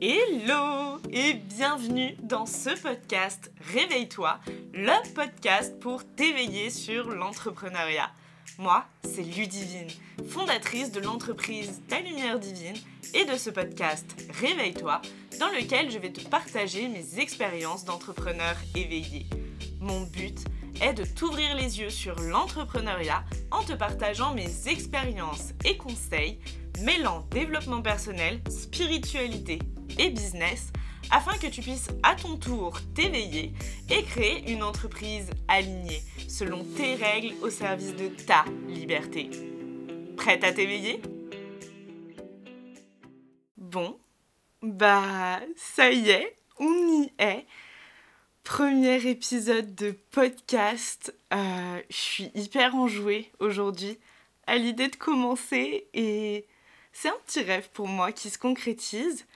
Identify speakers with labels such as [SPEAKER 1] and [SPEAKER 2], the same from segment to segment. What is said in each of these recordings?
[SPEAKER 1] Hello et bienvenue dans ce podcast Réveille-toi, le podcast pour t'éveiller sur l'entrepreneuriat. Moi, c'est Ludivine, fondatrice de l'entreprise Ta Lumière Divine et de ce podcast Réveille-toi, dans lequel je vais te partager mes expériences d'entrepreneur éveillé. Mon but est de t'ouvrir les yeux sur l'entrepreneuriat en te partageant mes expériences et conseils mêlant développement personnel, spiritualité et business afin que tu puisses à ton tour t'éveiller et créer une entreprise alignée selon tes règles au service de ta liberté. Prête à t'éveiller? Bon, bah ça y est, on y est. Premier épisode de podcast. Euh, je suis hyper enjouée aujourd'hui à l'idée de commencer et c'est un petit rêve pour moi qui se concrétise.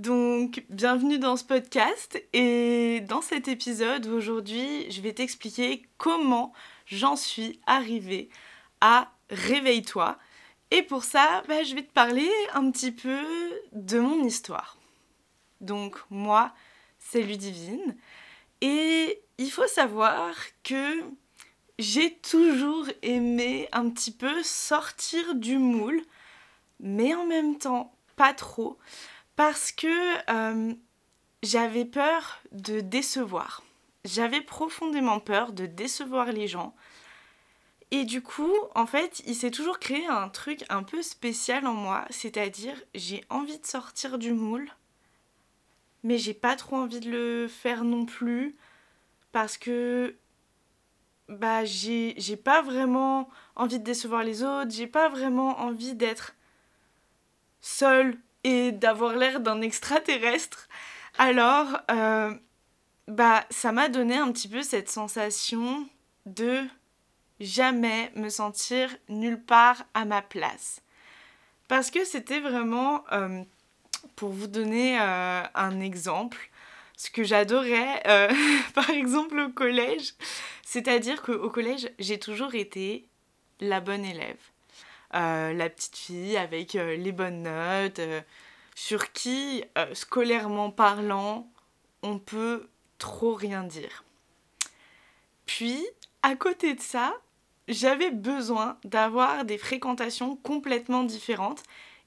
[SPEAKER 1] Donc, bienvenue dans ce podcast et dans cet épisode aujourd'hui, je vais t'expliquer comment j'en suis arrivée à Réveille-toi. Et pour ça, bah, je vais te parler un petit peu de mon histoire. Donc, moi, c'est Ludivine. Et il faut savoir que j'ai toujours aimé un petit peu sortir du moule, mais en même temps, pas trop parce que euh, j'avais peur de décevoir. J'avais profondément peur de décevoir les gens. Et du coup, en fait, il s'est toujours créé un truc un peu spécial en moi, c'est-à-dire j'ai envie de sortir du moule, mais j'ai pas trop envie de le faire non plus parce que bah j'ai pas vraiment envie de décevoir les autres, j'ai pas vraiment envie d'être seule et d'avoir l'air d'un extraterrestre. Alors, euh, bah, ça m'a donné un petit peu cette sensation de jamais me sentir nulle part à ma place. Parce que c'était vraiment, euh, pour vous donner euh, un exemple, ce que j'adorais, par exemple au collège, c'est-à-dire qu'au collège, j'ai toujours été la bonne élève. Euh, la petite fille avec euh, les bonnes notes, euh, sur qui, scolairement parlant, on peut trop rien dire. Puis, à côté de ça, j'avais besoin d'avoir des fréquentations complètement différentes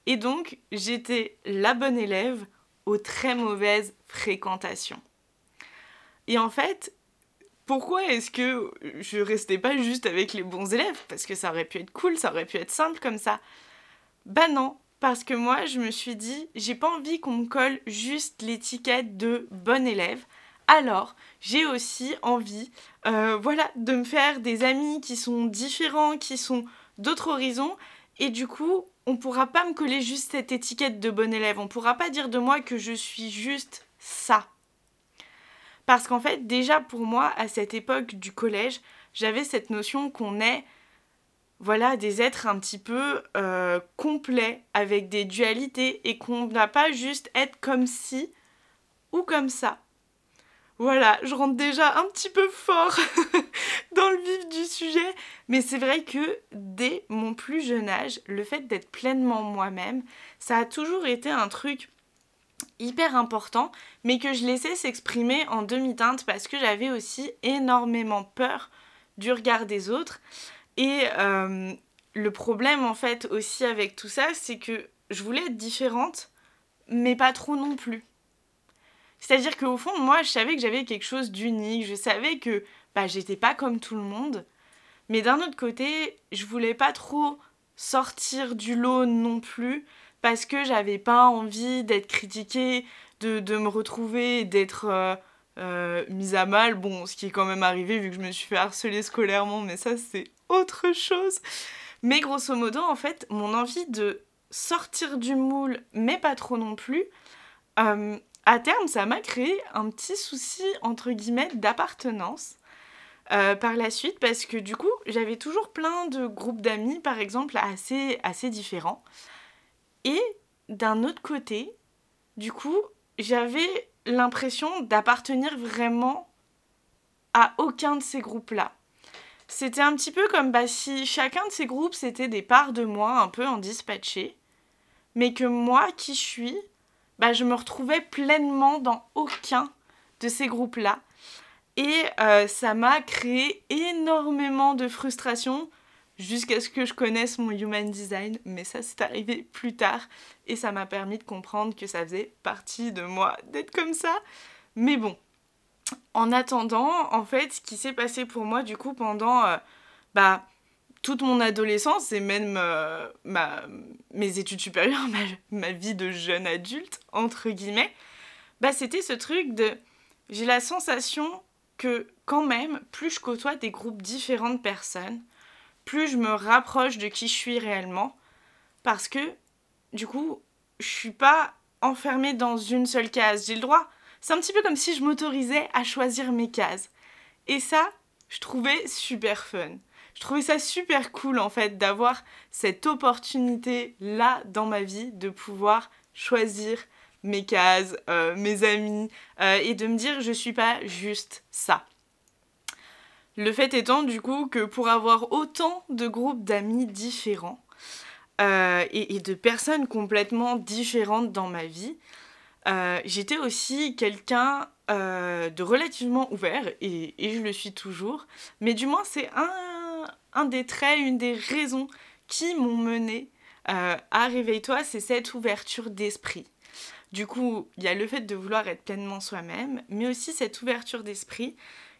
[SPEAKER 1] et donc j'étais la bonne élève aux très mauvaises fréquentations. Et en fait, pourquoi est-ce que je restais pas juste avec les bons élèves? Parce que ça aurait pu être cool, ça aurait pu être simple comme ça. Bah non, parce que moi je me suis dit, j'ai pas envie qu'on me colle juste l'étiquette de bon élève. Alors, j'ai aussi envie, euh, voilà, de me faire des amis qui sont différents, qui sont d'autres horizons. Et du coup, on pourra pas me coller juste cette étiquette de bon élève. On pourra pas dire de moi que je suis juste ça. Parce qu'en fait, déjà pour moi, à cette époque du collège, j'avais cette notion qu'on est voilà, des êtres un petit peu euh, complets, avec des dualités, et qu'on n'a pas juste être comme ci ou comme ça. Voilà, je rentre déjà un petit peu fort dans le vif du sujet, mais c'est vrai que dès mon plus jeune âge, le fait d'être pleinement moi-même, ça a toujours été un truc hyper important, mais que je laissais s'exprimer en demi-teinte parce que j'avais aussi énormément peur du regard des autres. Et euh, le problème en fait aussi avec tout ça, c'est que je voulais être différente, mais pas trop non plus. C'est-à-dire qu'au fond, moi, je savais que j'avais quelque chose d'unique, je savais que bah, j'étais pas comme tout le monde, mais d'un autre côté, je voulais pas trop sortir du lot non plus, parce que j'avais pas envie d'être critiquée, de, me retrouver, d'être euh, euh, mise à mal. Bon, ce qui est quand même arrivé vu que je me suis fait harceler scolairement, mais ça c'est autre chose. Mais grosso modo, en fait, mon envie de sortir du moule, mais pas trop non plus, euh, à terme, ça m'a créé un petit souci, entre guillemets, d'appartenance. par la suite parce que du coup j'avais toujours plein de groupes d'amis par exemple assez, assez différents et d'un autre côté, du coup, j'avais l'impression d'appartenir vraiment à aucun de ces groupes-là. C'était un petit peu comme bah, si chacun de ces groupes c'était des parts de moi un peu en dispatché, mais que moi qui suis, bah, je me retrouvais pleinement dans aucun de ces groupes-là. Et euh, ça m'a créé énormément de frustration jusqu'à ce que je connaisse mon human design. Mais ça, c'est arrivé plus tard. Et ça m'a permis de comprendre que ça faisait partie de moi d'être comme ça. Mais bon, en attendant, en fait, ce qui s'est passé pour moi, du coup, pendant euh, bah, toute mon adolescence et même euh, mes études supérieures, ma, vie de jeune adulte, entre guillemets, bah, c'était ce truc de... J'ai la sensation que quand même, plus je côtoie des groupes différents de personnes, plus je me rapproche de qui je suis réellement, parce que, du coup, je suis pas enfermée dans une seule case. J'ai le droit. C'est un petit peu comme si je m'autorisais à choisir mes cases. Et ça, je trouvais super fun je trouvais ça super cool en fait d'avoir cette opportunité là dans ma vie de pouvoir choisir mes cases, euh, mes amis euh, et de me dire je suis pas juste ça. Le fait étant du coup que pour avoir autant de groupes d'amis différents euh, et, de personnes complètement différentes dans ma vie, j'étais aussi quelqu'un de relativement ouvert et, je le suis toujours, mais du moins c'est un des traits, une des raisons qui m'ont mené euh, à Réveille-toi, c'est cette ouverture d'esprit. Du coup, il y a le fait de vouloir être pleinement soi-même, mais aussi cette ouverture d'esprit,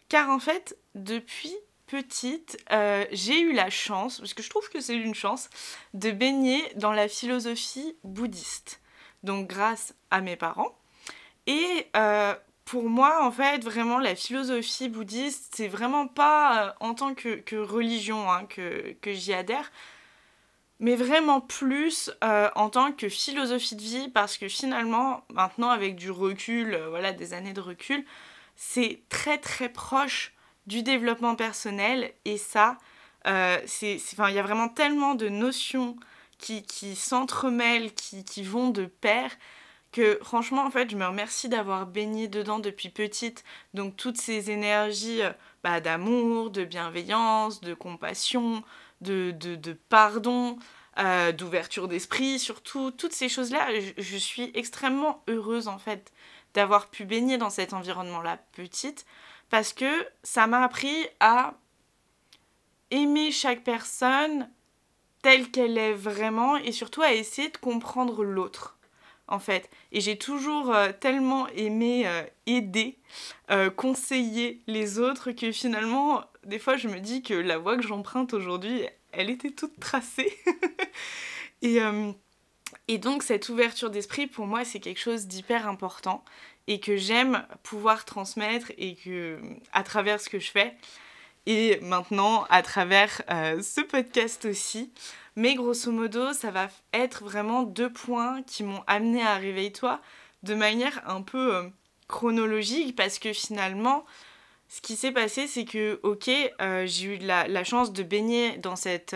[SPEAKER 1] car en fait, depuis petite, euh, j'ai eu la chance, parce que je trouve que c'est une chance, de baigner dans la philosophie bouddhiste. Donc grâce à mes parents. Et euh, pour moi, en fait, vraiment, la philosophie bouddhiste, c'est vraiment pas euh, en tant que, religion hein, que, j'y adhère, mais vraiment plus en tant que philosophie de vie, parce que finalement, maintenant, avec du recul, voilà, des années de recul, c'est très très proche du développement personnel, et ça, c'est, il y a vraiment tellement de notions qui, qui s'entremêlent, qui, qui vont de pair, que franchement, en fait, je me remercie d'avoir baigné dedans depuis petite. Donc toutes ces énergies euh, bah, d'amour, de bienveillance, de compassion, de, de, pardon, euh, d'ouverture d'esprit, surtout toutes ces choses-là, je, suis extrêmement heureuse en fait d'avoir pu baigner dans cet environnement-là petite parce que ça m'a appris à aimer chaque personne telle qu'elle est vraiment et surtout à essayer de comprendre l'autre en fait. Et j'ai toujours euh, tellement aimé euh, aider, euh, conseiller les autres que finalement, des fois, je me dis que la voie que j'emprunte aujourd'hui, elle était toute tracée. et donc, cette ouverture d'esprit, pour moi, c'est quelque chose d'hyper important et que j'aime pouvoir transmettre et que, à travers ce que je fais, et maintenant à travers ce podcast aussi, mais grosso modo, ça va être vraiment deux points qui m'ont amené à Réveille-toi de manière un peu euh, chronologique parce que finalement, ce qui s'est passé, c'est que, ok, euh, j'ai eu la, chance de baigner dans cette.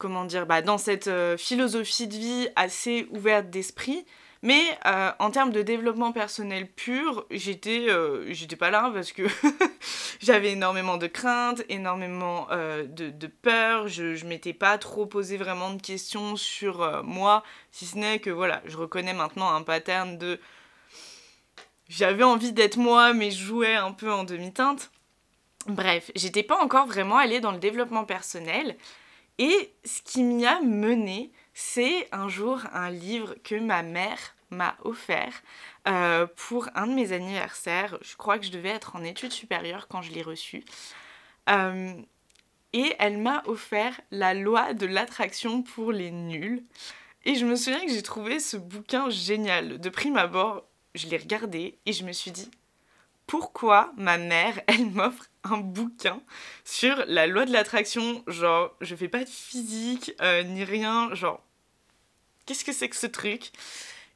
[SPEAKER 1] Euh, comment dire bah, Dans cette philosophie de vie assez ouverte d'esprit. Mais euh, en termes de développement personnel pur, j'étais euh, j'étais pas là parce que j'avais énormément de craintes, énormément euh, de, de, peur. Je, je m'étais pas trop posé vraiment de questions sur moi, si ce n'est que voilà, je reconnais maintenant un pattern de. J'avais envie d'être moi, mais je jouais un peu en demi-teinte. Bref, j'étais pas encore vraiment allée dans le développement personnel. Et ce qui m'y a mené, c'est un jour un livre que ma mère m'a offert euh, pour un de mes anniversaires. Je crois que je devais être en études supérieures quand je l'ai reçu. Euh, et elle m'a offert La loi de l'attraction pour les nuls. Et je me souviens que j'ai trouvé ce bouquin génial. De prime abord, je l'ai regardé et je me suis dit, pourquoi ma mère, elle m'offre un bouquin sur la loi de l'attraction Genre, je fais pas de physique euh, ni rien, genre, qu'est-ce que c'est que ce truc?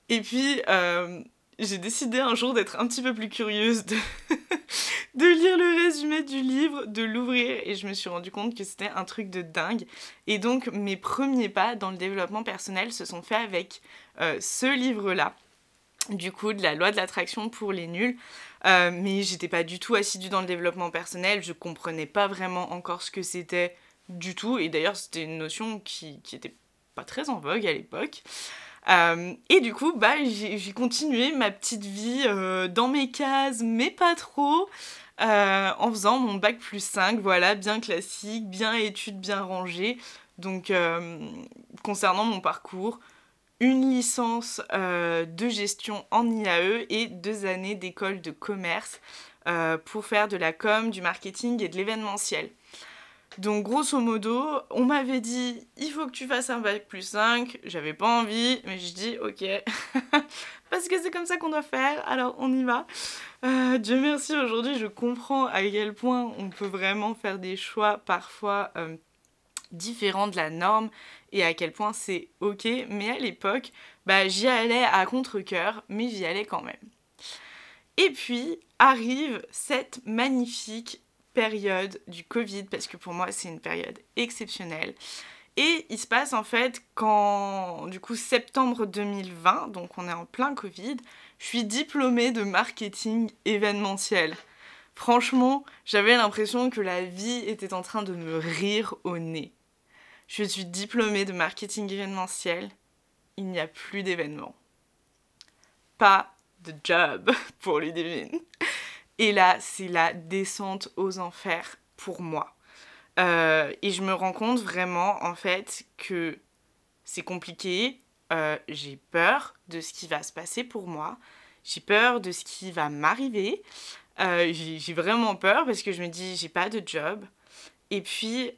[SPEAKER 1] Et puis, euh, j'ai décidé un jour d'être un petit peu plus curieuse, de, lire le résumé du livre, de l'ouvrir, et je me suis rendu compte que c'était un truc de dingue. Et donc, mes premiers pas dans le développement personnel se sont faits avec euh, ce livre-là du coup de la loi de l'attraction pour les nuls. Euh, mais j'étais pas du tout assidue dans le développement personnel, je comprenais pas vraiment encore ce que c'était du tout, et d'ailleurs c'était une notion qui, qui était pas très en vogue à l'époque. et du coup, bah, j'ai continué ma petite vie dans mes cases, mais pas trop. en faisant mon bac plus 5, voilà, bien classique, bien études bien rangées. Donc, concernant mon parcours, une licence euh, de gestion en IAE et deux années d'école de commerce euh, pour faire de la com, du marketing et de l'événementiel. Donc grosso modo, on m'avait dit il faut que tu fasses un bac plus 5, j'avais pas envie, mais je dis ok, parce que c'est comme ça qu'on doit faire, alors on y va. Euh, Dieu merci, aujourd'hui je comprends à quel point on peut vraiment faire des choix parfois différent de la norme et à quel point c'est ok. Mais à l'époque, bah, j'y allais à contre-coeur, mais j'y allais quand même. Et puis arrive cette magnifique période du Covid, parce que pour moi c'est une période exceptionnelle. Et il se passe en fait qu'en du coup septembre 2020, donc on est en plein Covid, je suis diplômée de marketing événementiel. Franchement, j'avais l'impression que la vie était en train de me rire au nez. Je suis diplômée de marketing événementiel. Il n'y a plus d'événements. Pas de job pour Ludivine. Et là, c'est la descente aux enfers pour moi. Euh, et je me rends compte vraiment, en fait, que c'est compliqué. Euh, j'ai peur de ce qui va se passer pour moi. J'ai peur de ce qui va m'arriver. Euh, j'ai vraiment peur parce que je me dis, j'ai pas de job. Et puis,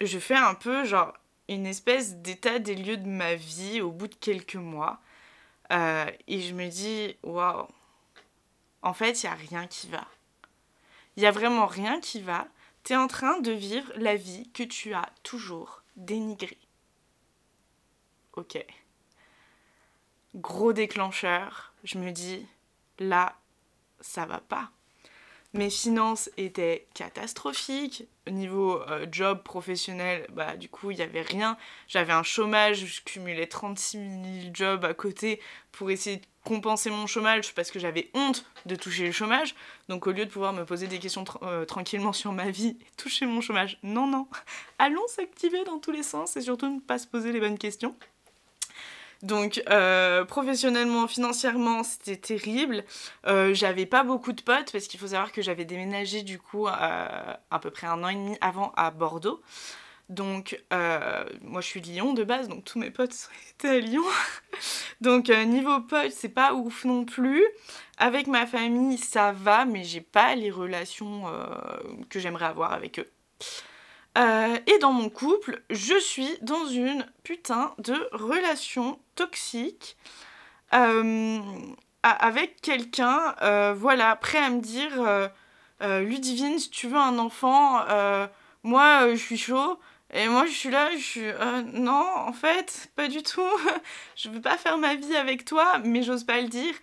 [SPEAKER 1] je fais un peu genre une espèce d'état des lieux de ma vie au bout de quelques mois. Euh, et je me dis, waouh, en fait, il n'y a rien qui va. Il n'y a vraiment rien qui va. Tu es en train de vivre la vie que tu as toujours dénigrée. Ok. Gros déclencheur, je me dis, là, ça va pas. Mes finances étaient catastrophiques. Au niveau euh, job professionnel, bah, du coup, il n'y avait rien. J'avais un chômage, je cumulais 36 000 jobs à côté pour essayer de compenser mon chômage parce que j'avais honte de toucher le chômage. Donc, au lieu de pouvoir me poser des questions euh, tranquillement sur ma vie toucher mon chômage, non, non. Allons s'activer dans tous les sens et surtout ne pas se poser les bonnes questions. Donc euh, professionnellement, financièrement, c'était terrible. Euh, j'avais pas beaucoup de potes parce qu'il faut savoir que j'avais déménagé du coup euh, à peu près un an et demi avant à Bordeaux. Donc moi je suis Lyon de base, donc tous mes potes étaient à Lyon. donc niveau potes, c'est pas ouf non plus. Avec ma famille, ça va, mais j'ai pas les relations que j'aimerais avoir avec eux. Euh, et dans mon couple, je suis dans une putain de relation toxique euh, avec quelqu'un, euh, voilà, prêt à me dire Ludivine, si tu veux un enfant, moi je suis chaud. Et moi je suis là, je suis non, en fait, pas du tout. je veux pas faire ma vie avec toi, mais j'ose pas le dire.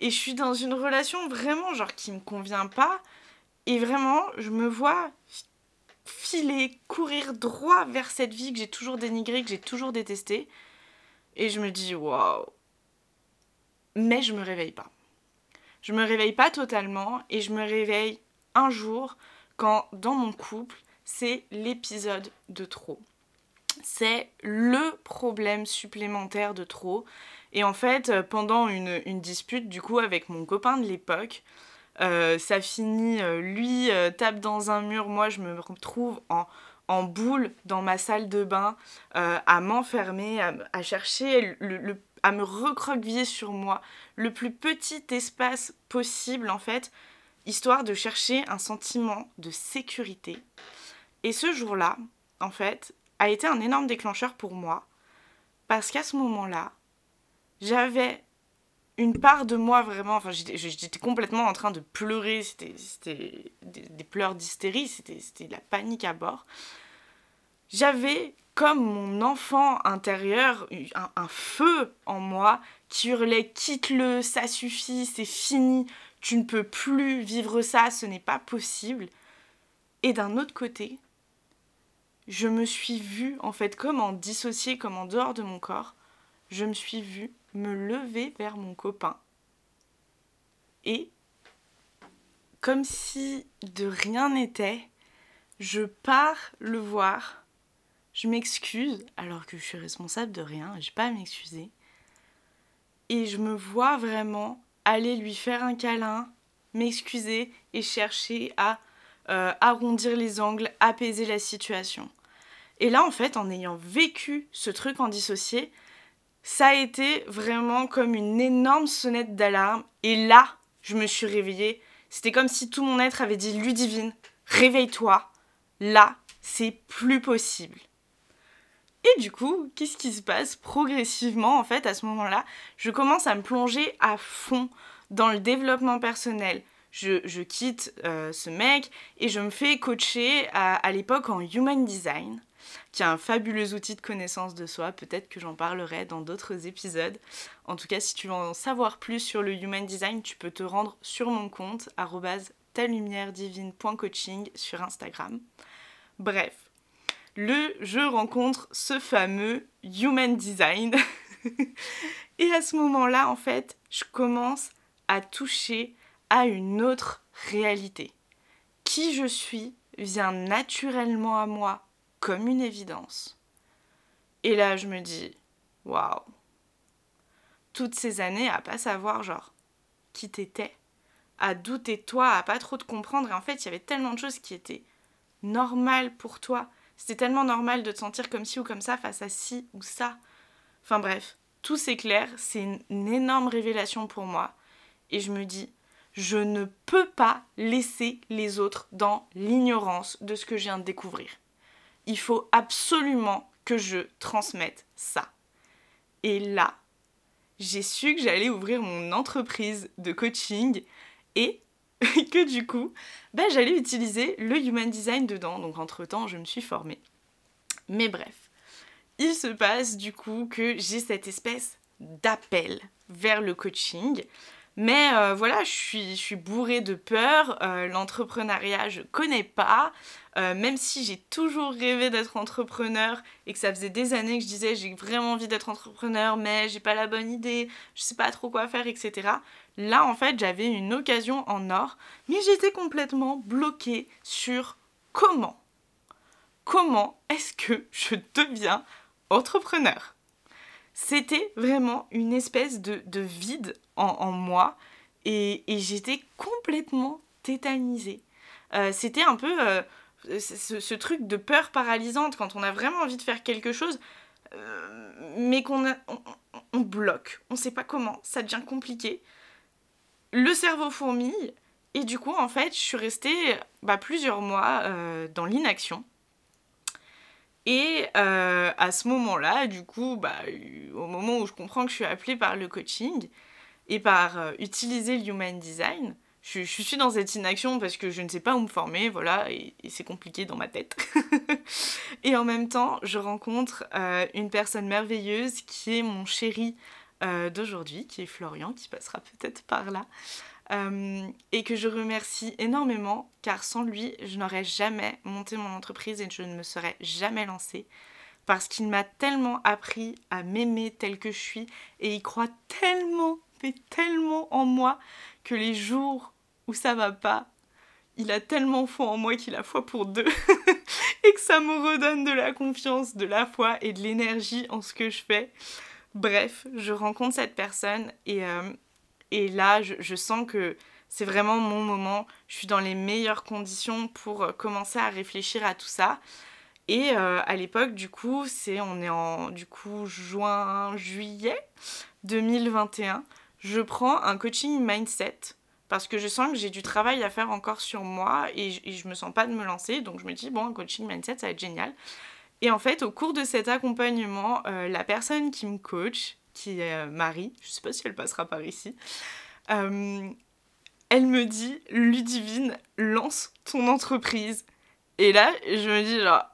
[SPEAKER 1] Et je suis dans une relation vraiment genre qui me convient pas. Et vraiment, je me vois filer, courir droit vers cette vie que j'ai toujours dénigrée, que j'ai toujours détestée. Et je me dis, waouh. Mais je me réveille pas. Je me réveille pas totalement et je me réveille un jour quand dans mon couple, c'est l'épisode de trop. C'est le problème supplémentaire de trop. Et en fait, pendant une, une dispute, du coup, avec mon copain de l'époque, euh, ça finit, euh, lui euh, tape dans un mur, moi je me retrouve en, en boule dans ma salle de bain, à m'enfermer, à, chercher, à me recroqueviller sur moi, le plus petit espace possible en fait, histoire de chercher un sentiment de sécurité. Et ce jour-là, en fait, a été un énorme déclencheur pour moi, parce qu'à ce moment-là, j'avais une part de moi vraiment, enfin j'étais complètement en train de pleurer, c'était des, pleurs d'hystérie, c'était la panique à bord. J'avais comme mon enfant intérieur un, un, feu en moi qui hurlait quitte-le, ça suffit, c'est fini, tu ne peux plus vivre ça, ce n'est pas possible. Et d'un autre côté, je me suis vue en fait comme en dissocié, comme en dehors de mon corps, je me suis vue me lever vers mon copain et, comme si de rien n'était, je pars le voir, je m'excuse alors que je suis responsable de rien, j'ai pas à m'excuser. et je me vois vraiment aller lui faire un câlin, m'excuser et chercher à euh, arrondir les angles, apaiser la situation. Et là, en fait, en ayant vécu ce truc en dissocié, ça a été vraiment comme une énorme sonnette d'alarme. Et là, je me suis réveillée. C'était comme si tout mon être avait dit Ludivine, réveille-toi. Là, c'est plus possible. Et du coup, qu'est-ce qui se passe progressivement en fait à ce moment-là? Je commence à me plonger à fond dans le développement personnel. Je, quitte euh, ce mec et je me fais coacher à l'époque en Human Design qui est un fabuleux outil de connaissance de soi. Peut-être que j'en parlerai dans d'autres épisodes. En tout cas, si tu veux en savoir plus sur le Human Design, tu peux te rendre sur mon compte divine.coaching sur Instagram. Bref, le je rencontre ce fameux Human Design. Et à ce moment-là, en fait, je commence à toucher à une autre réalité. Qui je suis vient naturellement à moi comme une évidence. Et là, je me dis, waouh, toutes ces années à pas savoir, genre, qui t'étais, à douter de toi, à pas trop te comprendre. Et en fait, il y avait tellement de choses qui étaient normales pour toi. C'était tellement normal de te sentir comme ci ou comme ça face à ci ou ça. Enfin bref, tout s'éclaire, c'est une énorme révélation pour moi. Et je me dis, je ne peux pas laisser les autres dans l'ignorance de ce que je viens de découvrir il faut absolument que je transmette ça. Et là, j'ai su que j'allais ouvrir mon entreprise de coaching et que du coup, bah, j'allais utiliser le Human Design dedans. Donc entre-temps, je me suis formée. Mais bref, il se passe du coup que j'ai cette espèce d'appel vers le coaching. Mais euh, voilà, je suis, je suis bourrée de peur. Euh, l'entrepreneuriat, je connais pas. Euh, même si j'ai toujours rêvé d'être entrepreneur et que ça faisait des années que je disais j'ai vraiment envie d'être entrepreneur, mais j'ai pas la bonne idée, je sais pas trop quoi faire, etc. Là, en fait, j'avais une occasion en or, mais j'étais complètement bloquée sur comment. Comment est-ce que je deviens entrepreneur C'était vraiment une espèce de, vide en, moi et, j'étais complètement tétanisée. Euh, c'était un peu euh, ce, truc de peur paralysante quand on a vraiment envie de faire quelque chose, euh, mais qu'on on, bloque, on sait pas comment, ça devient compliqué. Le cerveau fourmille, et du coup, en fait, je suis restée bah, plusieurs mois dans l'inaction. Et à ce moment-là, du coup, bah, au moment où je comprends que je suis appelée par le coaching et par utiliser le design, je, suis dans cette inaction parce que je ne sais pas où me former, voilà, et, c'est compliqué dans ma tête. et en même temps, je rencontre euh, une personne merveilleuse qui est mon chéri euh, d'aujourd'hui, qui est Florian, qui passera peut-être par là, euh, et que je remercie énormément, car sans lui, je n'aurais jamais monté mon entreprise et je ne me serais jamais lancée. Parce qu'il m'a tellement appris à m'aimer tel que je suis et il croit tellement, mais tellement en moi que les jours où ça va pas, il a tellement foi en moi qu'il a foi pour deux et que ça me redonne de la confiance, de la foi et de l'énergie en ce que je fais. Bref, je rencontre cette personne et, euh, et là, je, sens que c'est vraiment mon moment. Je suis dans les meilleures conditions pour euh, commencer à réfléchir à tout ça. Et euh, à l'époque, du coup, c'est on est en du coup juin, juillet 2021 je prends un coaching mindset parce que je sens que j'ai du travail à faire encore sur moi et je, et me sens pas de me lancer. Donc je me dis, bon, un coaching mindset, ça va être génial. Et en fait, au cours de cet accompagnement, euh, la personne qui me coach, qui est euh, Marie, je sais pas si elle passera par ici, euh, elle me dit, Ludivine, lance ton entreprise. Et là, je me dis, genre,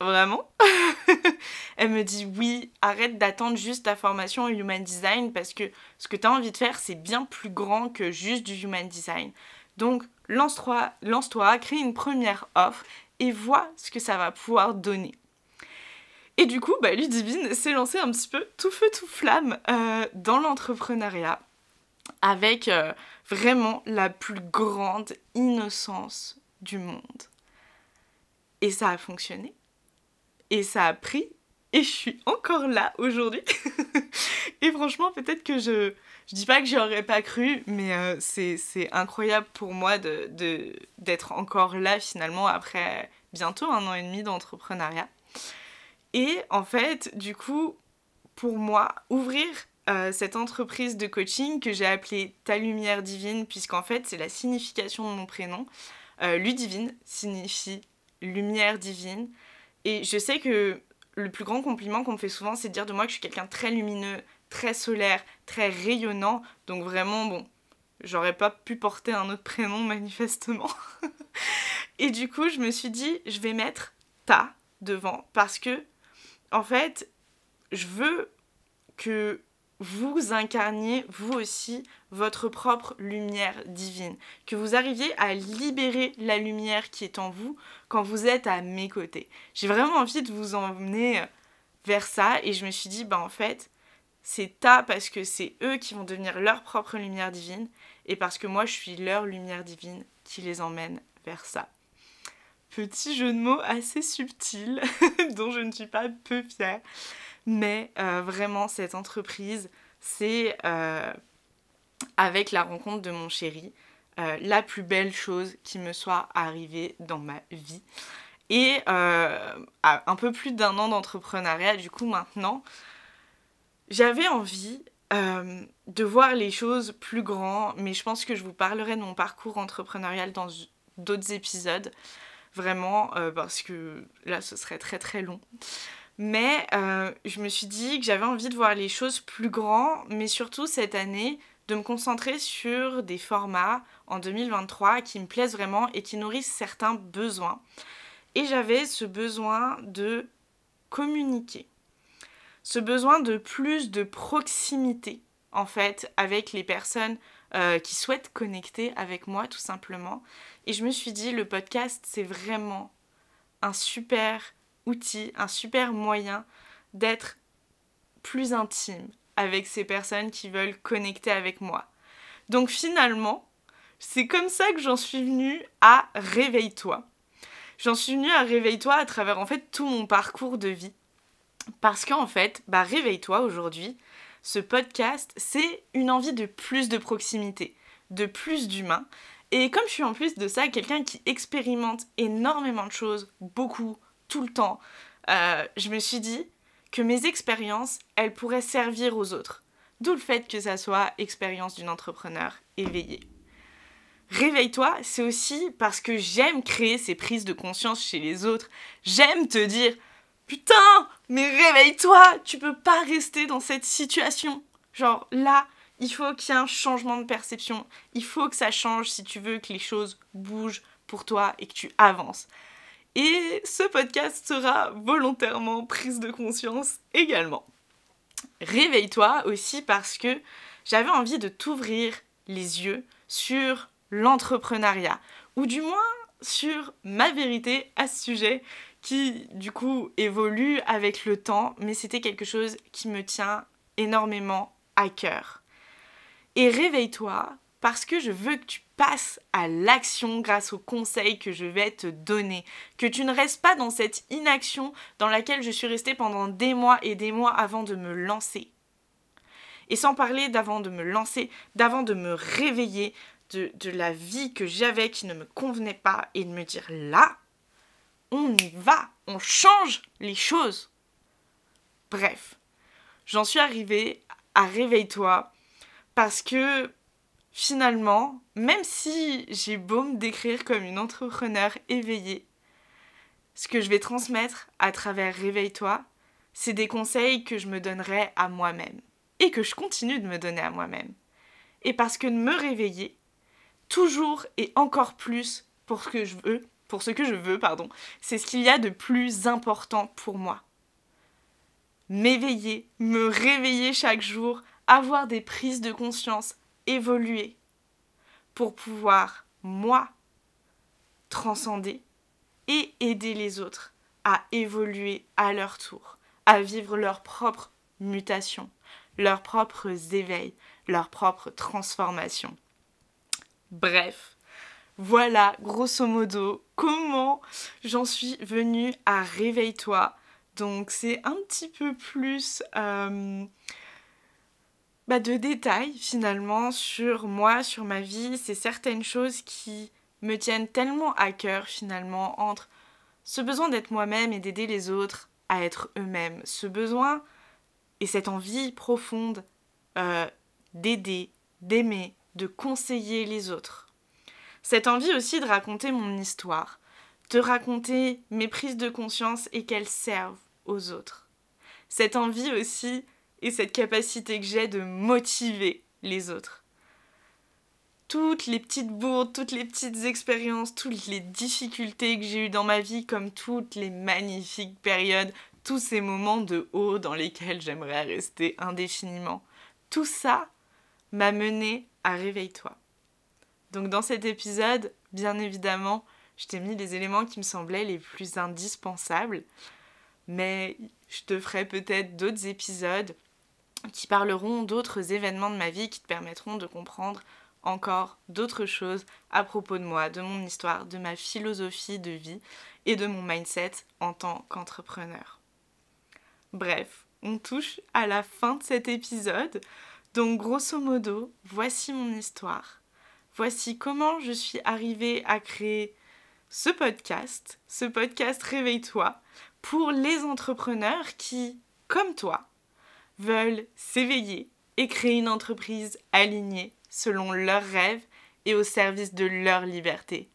[SPEAKER 1] Vraiment? Elle me dit oui, arrête d'attendre juste ta formation en Human Design parce que ce que tu as envie de faire, c'est bien plus grand que juste du Human Design. Donc, lance-toi, lance-toi, crée une première offre et vois ce que ça va pouvoir donner. Et du coup, bah, Ludivine s'est lancée un petit peu tout feu tout flamme euh, dans l'entrepreneuriat avec euh, vraiment la plus grande innocence du monde. Et ça a fonctionné. Et ça a pris, et je suis encore là aujourd'hui, Et franchement, peut-être que je. Je dis pas que j'y aurais pas cru, mais euh, c'est incroyable pour moi d'être encore là finalement après bientôt un an et demi d'entrepreneuriat. Et en fait, du coup, pour moi, ouvrir euh, cette entreprise de coaching que j'ai appelée Ta Lumière Divine, puisqu'en fait, c'est la signification de mon prénom. Euh, Ludivine signifie lumière divine. Et je sais que le plus grand compliment qu'on me fait souvent, c'est de dire de moi que je suis quelqu'un très lumineux, très solaire, très rayonnant. Donc vraiment, bon, j'aurais pas pu porter un autre prénom manifestement. et du coup, je me suis dit, je vais mettre ta devant parce que, en fait, je veux que vous incarniez vous aussi votre propre lumière divine, que vous arriviez à libérer la lumière qui est en vous quand vous êtes à mes côtés. J'ai vraiment envie de vous emmener vers ça et je me suis dit, bah en fait, c'est ta parce que c'est eux qui vont devenir leur propre lumière divine et parce que moi je suis leur lumière divine qui les emmène vers ça. Petit jeu de mots assez subtil dont je ne suis pas peu fière. Mais euh, vraiment, cette entreprise, c'est euh, avec la rencontre de mon chéri, euh, la plus belle chose qui me soit arrivée dans ma vie. Et un peu plus d'un an d'entrepreneuriat, du coup maintenant, j'avais envie de voir les choses plus grands, mais je pense que je vous parlerai de mon parcours entrepreneurial dans d'autres épisodes, vraiment, parce que là, ce serait très très long. Mais euh, je me suis dit que j'avais envie de voir les choses plus grands, mais surtout cette année, de me concentrer sur des formats en 2023 qui me plaisent vraiment et qui nourrissent certains besoins. Et j'avais ce besoin de communiquer, ce besoin de plus de proximité en fait avec les personnes euh, qui souhaitent connecter avec moi tout simplement. Et je me suis dit, le podcast, c'est vraiment un super outil, un super moyen d'être plus intime avec ces personnes qui veulent connecter avec moi. Donc finalement, c'est comme ça que j'en suis venue à Réveille-toi. J'en suis venue à Réveille-toi à travers en fait tout mon parcours de vie. Parce qu'en fait, bah Réveille-toi aujourd'hui, ce podcast, c'est une envie de plus de proximité, de plus d'humain. Et comme je suis en plus de ça quelqu'un qui expérimente énormément de choses, beaucoup, tout le temps, euh, je me suis dit que mes expériences, elles pourraient servir aux autres. D'où le fait que ça soit expérience d'une entrepreneur éveillée. Réveille-toi, c'est aussi parce que j'aime créer ces prises de conscience chez les autres. J'aime te dire Putain, mais réveille-toi, tu peux pas rester dans cette situation. Genre là, il faut qu'il y ait un changement de perception. Il faut que ça change si tu veux que les choses bougent pour toi et que tu avances. Et ce podcast sera volontairement prise de conscience également. Réveille-toi aussi parce que j'avais envie de t'ouvrir les yeux sur l'entrepreneuriat, ou du moins sur ma vérité à ce sujet qui du coup évolue avec le temps, mais c'était quelque chose qui me tient énormément à cœur. Et réveille-toi parce que je veux que tu passes à l'action grâce aux conseils que je vais te donner, que tu ne restes pas dans cette inaction dans laquelle je suis restée pendant des mois et des mois avant de me lancer. Et sans parler d'avant de me lancer, d'avant de me réveiller de, de la vie que j'avais qui ne me convenait pas et de me dire là, on y va, on change les choses. Bref, j'en suis arrivée à réveille-toi parce que finalement, même si j'ai beau me décrire comme une entrepreneur éveillée, ce que je vais transmettre à travers Réveille-toi, c'est des conseils que je me donnerai à moi-même et que je continue de me donner à moi-même. Et parce que me réveiller, toujours et encore plus pour ce que je veux, pour ce que je veux, pardon, c'est ce qu'il y a de plus important pour moi. M'éveiller, me réveiller chaque jour, avoir des prises de conscience, évoluer pour pouvoir, moi, transcender et aider les autres à évoluer à leur tour, à vivre leur propre mutation, leurs propres éveils, leur propre transformation. Bref, voilà grosso modo comment j'en suis venue à Réveille-toi. Donc c'est un petit peu plus... Euh, bah, de détails finalement sur moi, sur ma vie. C'est certaines choses qui me tiennent tellement à cœur finalement entre ce besoin d'être moi-même et d'aider les autres à être eux-mêmes. Ce besoin et cette envie profonde euh, d'aider, d'aimer, de conseiller les autres. Cette envie aussi de raconter mon histoire, de raconter mes prises de conscience et qu'elles servent aux autres. Cette envie aussi et cette capacité que j'ai de motiver les autres. Toutes les petites bourdes, toutes les petites expériences, toutes les difficultés que j'ai eues dans ma vie, comme toutes les magnifiques périodes, tous ces moments de haut dans lesquels j'aimerais rester indéfiniment. Tout ça m'a mené à Réveille-toi. Donc dans cet épisode, bien évidemment, je t'ai mis les éléments qui me semblaient les plus indispensables, mais je te ferai peut-être d'autres épisodes qui parleront d'autres événements de ma vie qui te permettront de comprendre encore d'autres choses à propos de moi, de mon histoire, de ma philosophie de vie et de mon mindset en tant qu'entrepreneur. Bref, on touche à la fin de cet épisode. Donc grosso modo, voici mon histoire. Voici comment je suis arrivée à créer ce podcast, ce podcast Réveille-toi, pour les entrepreneurs qui, comme toi, veulent s'éveiller et créer une entreprise alignée selon leurs rêves et au service de leur liberté.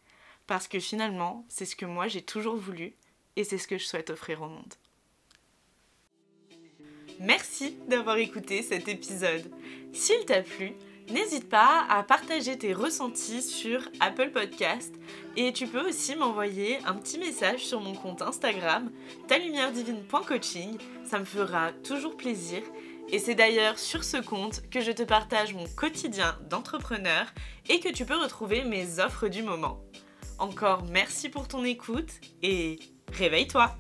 [SPEAKER 1] Parce que finalement, c'est ce que moi j'ai toujours voulu et c'est ce que je souhaite offrir au monde. Merci d'avoir écouté cet épisode. S'il t'a plu, n'hésite pas à partager tes ressentis sur Apple Podcast et tu peux aussi m'envoyer un petit message sur mon compte Instagram talumieredivine.coaching, ça me fera toujours plaisir. Et c'est d'ailleurs sur ce compte que je te partage mon quotidien d'entrepreneur et que tu peux retrouver mes offres du moment. Encore merci pour ton écoute et réveille-toi